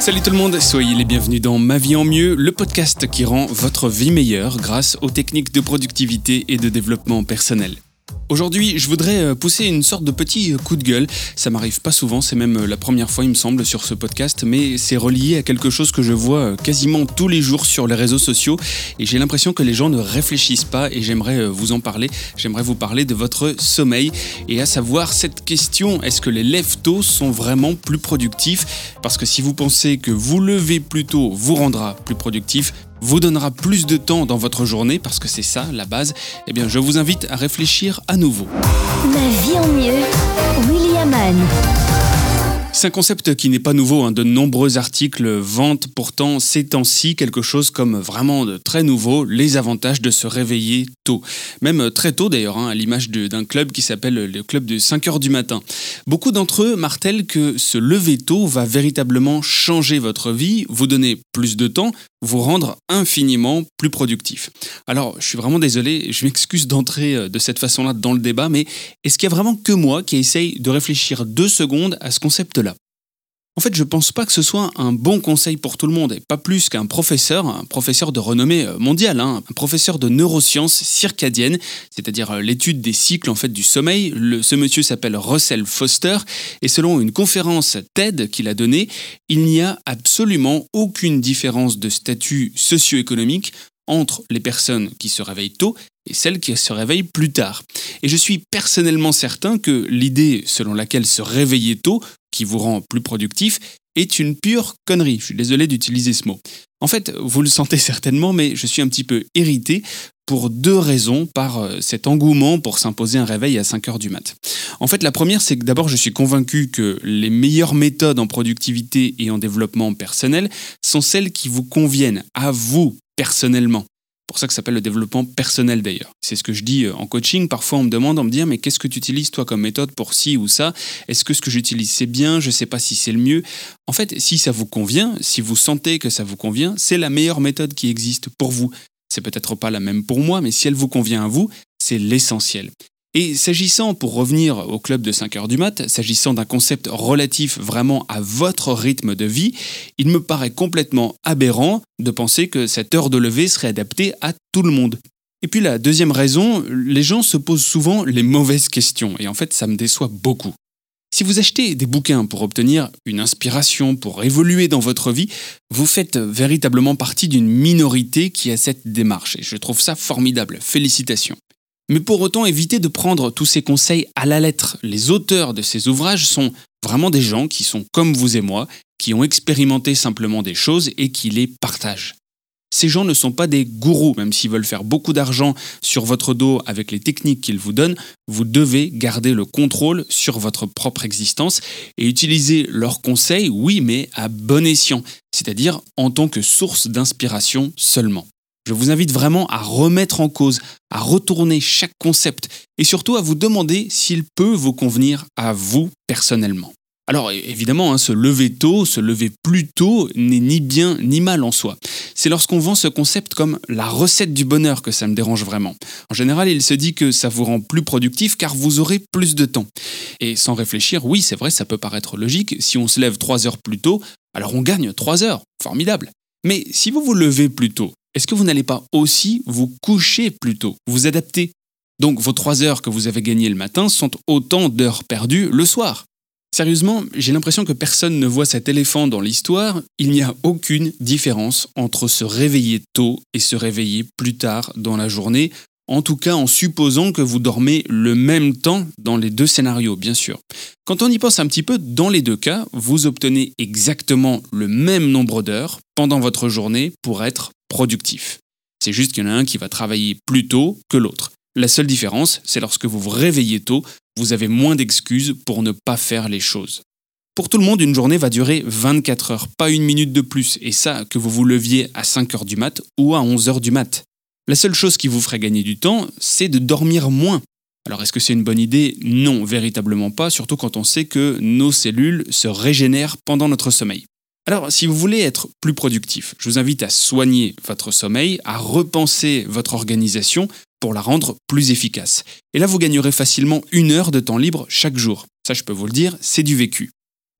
Salut tout le monde, soyez les bienvenus dans Ma vie en mieux, le podcast qui rend votre vie meilleure grâce aux techniques de productivité et de développement personnel. Aujourd'hui, je voudrais euh, pousser une sorte de petit euh, coup de gueule. Ça m'arrive pas souvent, c'est même euh, la première fois, il me semble, sur ce podcast, mais c'est relié à quelque chose que je vois quasiment tous les jours sur les réseaux sociaux et j'ai l'impression que les gens ne réfléchissent pas et j'aimerais vous en parler. J'aimerais vous parler de votre sommeil et à savoir cette question est-ce que les lève-tôt sont vraiment plus productifs? Parce que si vous pensez que vous lever plus tôt vous rendra plus productif, vous donnera plus de temps dans votre journée, parce que c'est ça la base, eh bien je vous invite à réfléchir à nouveau. Ma vie en mieux, William. C'est un concept qui n'est pas nouveau. Hein. De nombreux articles vantent pourtant ces temps-ci quelque chose comme vraiment de très nouveau, les avantages de se réveiller tôt. Même très tôt d'ailleurs, hein, à l'image d'un club qui s'appelle le club de 5 heures du matin. Beaucoup d'entre eux martèlent que se lever tôt va véritablement changer votre vie, vous donner plus de temps, vous rendre infiniment plus productif. Alors, je suis vraiment désolé, je m'excuse d'entrer euh, de cette façon-là dans le débat, mais est-ce qu'il y a vraiment que moi qui essaye de réfléchir deux secondes à ce concept-là? En fait, je pense pas que ce soit un bon conseil pour tout le monde, et pas plus qu'un professeur, un professeur de renommée euh, mondiale, hein, un professeur de neurosciences circadiennes, c'est-à-dire euh, l'étude des cycles en fait du sommeil. ce monsieur s'appelle Russell Foster, et selon une conférence TED qu'il a donnée, il n'y a absolument aucune différence de statut socio-économique entre les personnes qui se réveillent tôt et celles qui se réveillent plus tard. Et je suis personnellement certain que l'idée selon laquelle se réveiller tôt qui vous rend plus productif est une pure connerie. Je suis désolé d'utiliser ce mot. En fait, vous le sentez certainement, mais je suis un petit peu irrité pour deux raisons par euh, cet engouement pour s'imposer un réveil à 5 heures du mat. En fait, la première, c'est que d'abord, je suis convaincu que les meilleures méthodes en productivité et en développement personnel sont celles qui vous conviennent à vous personnellement pour ça que ça s'appelle le développement personnel d'ailleurs. C'est ce que je dis euh, en coaching. Parfois, on me demande, on me dit, mais qu'est-ce que tu utilises toi comme méthode pour ci ou ça? Est-ce que ce que j'utilise c'est bien? Je ne sais pas si c'est le mieux. En fait, si ça vous convient, si vous sentez que ça vous convient, c'est la meilleure méthode qui existe pour vous. C'est peut-être pas la même pour moi, mais si elle vous convient à vous, c'est l'essentiel. Et s'agissant, pour revenir au club de 5 heures du mat, s'agissant d'un concept relatif vraiment à votre rythme de vie, il me paraît complètement aberrant de penser que cette heure de lever serait adaptée à tout le monde. Et puis la deuxième raison, les gens se posent souvent les mauvaises questions, et en fait ça me déçoit beaucoup. Si vous achetez des bouquins pour obtenir une inspiration, pour évoluer dans votre vie, vous faites véritablement partie d'une minorité qui a cette démarche, et je trouve ça formidable. Félicitations. Mais pour autant, évitez de prendre tous ces conseils à la lettre. Les auteurs de ces ouvrages sont vraiment des gens qui sont comme vous et moi, qui ont expérimenté simplement des choses et qui les partagent. Ces gens ne sont pas des gourous, même s'ils veulent faire beaucoup d'argent sur votre dos avec les techniques qu'ils vous donnent, vous devez garder le contrôle sur votre propre existence et utiliser leurs conseils, oui, mais à bon escient, c'est-à-dire en tant que source d'inspiration seulement. Je vous invite vraiment à remettre en cause, à retourner chaque concept et surtout à vous demander s'il peut vous convenir à vous personnellement. Alors évidemment, hein, se lever tôt, se lever plus tôt n'est ni bien ni mal en soi. C'est lorsqu'on vend ce concept comme la recette du bonheur que ça me dérange vraiment. En général, il se dit que ça vous rend plus productif car vous aurez plus de temps. Et sans réfléchir, oui, c'est vrai, ça peut paraître logique. Si on se lève 3 heures plus tôt, alors on gagne 3 heures. Formidable. Mais si vous vous levez plus tôt, est-ce que vous n'allez pas aussi vous coucher plus tôt, vous adapter? Donc vos 3 heures que vous avez gagnées le matin sont autant d'heures perdues le soir. Sérieusement, j'ai l'impression que personne ne voit cet éléphant dans l'histoire. Il n'y a aucune différence entre se réveiller tôt et se réveiller plus tard dans la journée, en tout cas en supposant que vous dormez le même temps dans les deux scénarios, bien sûr. Quand on y pense un petit peu, dans les deux cas, vous obtenez exactement le même nombre d'heures pendant votre journée pour être productif. C'est juste qu'il y en a un qui va travailler plus tôt que l'autre. La seule différence, c'est lorsque vous vous réveillez tôt, vous avez moins d'excuses pour ne pas faire les choses. Pour tout le monde, une journée va durer 24 heures, pas une minute de plus, et ça, que vous vous leviez à 5 heures du mat ou à 11 heures du mat. La seule chose qui vous ferait gagner du temps, c'est de dormir moins. Alors est-ce que c'est une bonne idée? Non, véritablement pas, surtout quand on sait que nos cellules se régénèrent pendant notre sommeil. Alors, si vous voulez être plus productif, je vous invite à soigner votre sommeil, à repenser votre organisation pour la rendre plus efficace. Et là, vous gagnerez facilement une heure de temps libre chaque jour. Ça, je peux vous le dire, c'est du vécu.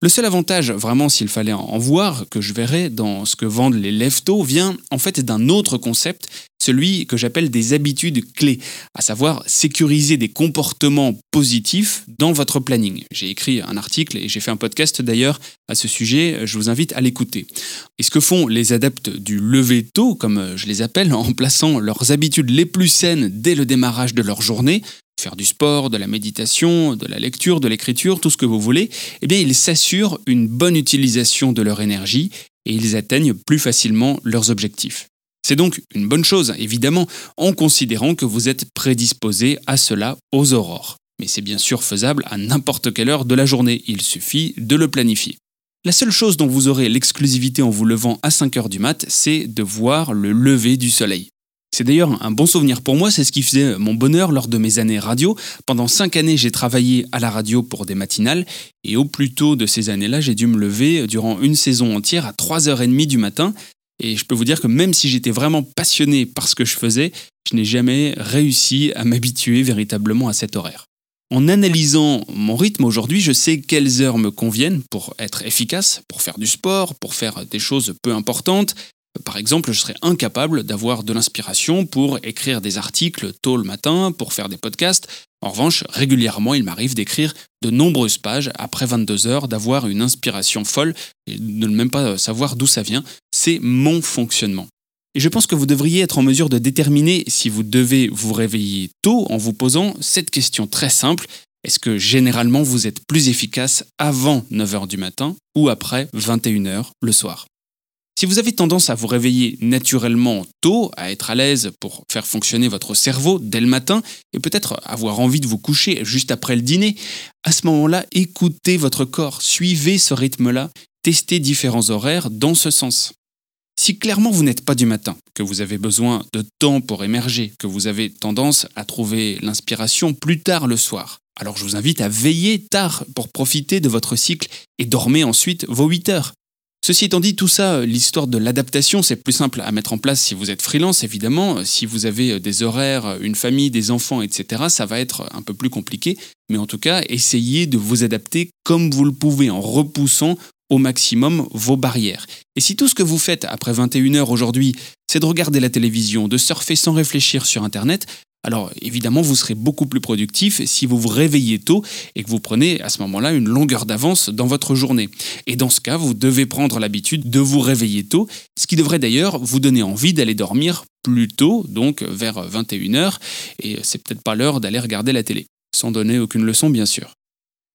Le seul avantage, vraiment, s'il fallait en voir, que je verrais dans ce que vendent les leftos, vient en fait d'un autre concept, celui que j'appelle des habitudes clés, à savoir sécuriser des comportements positifs dans votre planning. J'ai écrit un article et j'ai fait un podcast d'ailleurs à ce sujet, je vous invite à l'écouter. Et ce que font les adeptes du lever tôt, comme je les appelle, en plaçant leurs habitudes les plus saines dès le démarrage de leur journée, faire du sport, de la méditation, de la lecture, de l'écriture, tout ce que vous voulez, eh ils s'assurent une bonne utilisation de leur énergie et ils atteignent plus facilement leurs objectifs. C'est donc une bonne chose, évidemment, en considérant que vous êtes prédisposé à cela aux aurores. Mais c'est bien sûr faisable à n'importe quelle heure de la journée, il suffit de le planifier. La seule chose dont vous aurez l'exclusivité en vous levant à 5 heures du mat, c'est de voir le lever du soleil. C'est d'ailleurs un bon souvenir pour moi, c'est ce qui faisait mon bonheur lors de mes années radio. Pendant cinq années, j'ai travaillé à la radio pour des matinales, et au plus tôt de ces années-là, j'ai dû me lever durant une saison entière à 3h30 du matin. Et je peux vous dire que même si j'étais vraiment passionné par ce que je faisais, je n'ai jamais réussi à m'habituer véritablement à cet horaire. En analysant mon rythme aujourd'hui, je sais quelles heures me conviennent pour être efficace, pour faire du sport, pour faire des choses peu importantes, par exemple, je serais incapable d'avoir de l'inspiration pour écrire des articles tôt le matin, pour faire des podcasts. En revanche, régulièrement, il m'arrive d'écrire de nombreuses pages après 22 heures, d'avoir une inspiration folle et de ne même pas savoir d'où ça vient. C'est mon fonctionnement. Et je pense que vous devriez être en mesure de déterminer si vous devez vous réveiller tôt en vous posant cette question très simple. Est-ce que généralement vous êtes plus efficace avant 9h du matin ou après 21h le soir? Si vous avez tendance à vous réveiller naturellement tôt, à être à l'aise pour faire fonctionner votre cerveau dès le matin, et peut-être avoir envie de vous coucher juste après le dîner, à ce moment-là, écoutez votre corps, suivez ce rythme-là, testez différents horaires dans ce sens. Si clairement vous n'êtes pas du matin, que vous avez besoin de temps pour émerger, que vous avez tendance à trouver l'inspiration plus tard le soir, alors je vous invite à veiller tard pour profiter de votre cycle et dormez ensuite vos 8 heures. Ceci étant dit, tout ça, euh, l'histoire de l'adaptation, c'est plus simple à mettre en place si vous êtes freelance, évidemment. Euh, si vous avez euh, des horaires, une famille, des enfants, etc., ça va être un peu plus compliqué. Mais en tout cas, essayez de vous adapter comme vous le pouvez en repoussant au maximum vos barrières. Et si tout ce que vous faites après 21h aujourd'hui, c'est de regarder la télévision, de surfer sans réfléchir sur Internet, alors évidemment, vous serez beaucoup plus productif si vous vous réveillez tôt et que vous prenez à ce moment-là une longueur d'avance dans votre journée. Et dans ce cas, vous devez prendre l'habitude de vous réveiller tôt, ce qui devrait d'ailleurs vous donner envie d'aller dormir plus tôt, donc vers 21h, et c'est peut-être pas l'heure d'aller regarder la télé, sans donner aucune leçon bien sûr.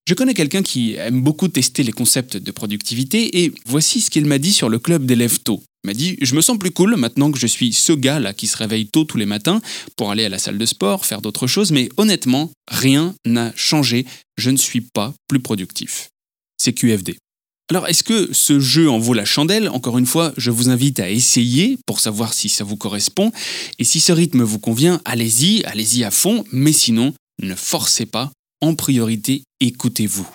Je connais quelqu'un qui aime beaucoup tester les concepts de productivité et voici ce qu'il m'a dit sur le club d'élèves tôt. M'a dit Je me sens plus cool maintenant que je suis ce gars-là qui se réveille tôt tous les matins pour aller à la salle de sport, faire d'autres choses, mais honnêtement, rien n'a changé. Je ne suis pas plus productif. C'est QFD. Alors, est-ce que ce jeu en vaut la chandelle? Encore une fois, je vous invite à essayer pour savoir si ça vous correspond. Et si ce rythme vous convient, allez-y, allez-y à fond, mais sinon, ne forcez pas, en priorité, écoutez-vous.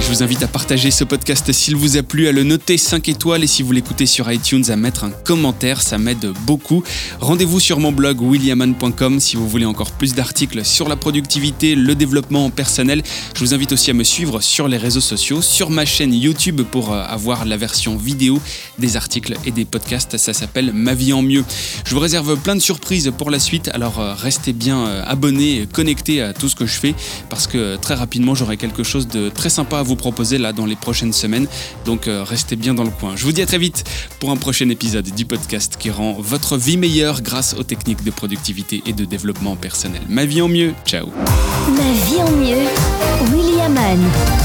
Je vous invite à partager ce podcast s'il vous a plu, à le noter 5 étoiles et si vous l'écoutez sur iTunes, à mettre un commentaire, ça m'aide beaucoup. Rendez-vous sur mon blog williaman.com si vous voulez encore plus d'articles sur la productivité, le développement personnel. Je vous invite aussi à me suivre sur les réseaux sociaux, sur ma chaîne YouTube pour euh, avoir la version vidéo des articles et des podcasts. Ça s'appelle Ma vie en mieux. Je vous réserve plein de surprises pour la suite, alors euh, restez bien euh, abonnés, connectés à tout ce que je fais parce que très rapidement j'aurai quelque chose de très sympa à vous proposer là dans les prochaines semaines. Donc euh, restez bien dans le coin. Je vous dis à très vite pour un prochain épisode du podcast qui rend votre vie meilleure grâce aux techniques de productivité et de développement personnel. Ma vie en mieux. Ciao. Ma vie en mieux. William Anne.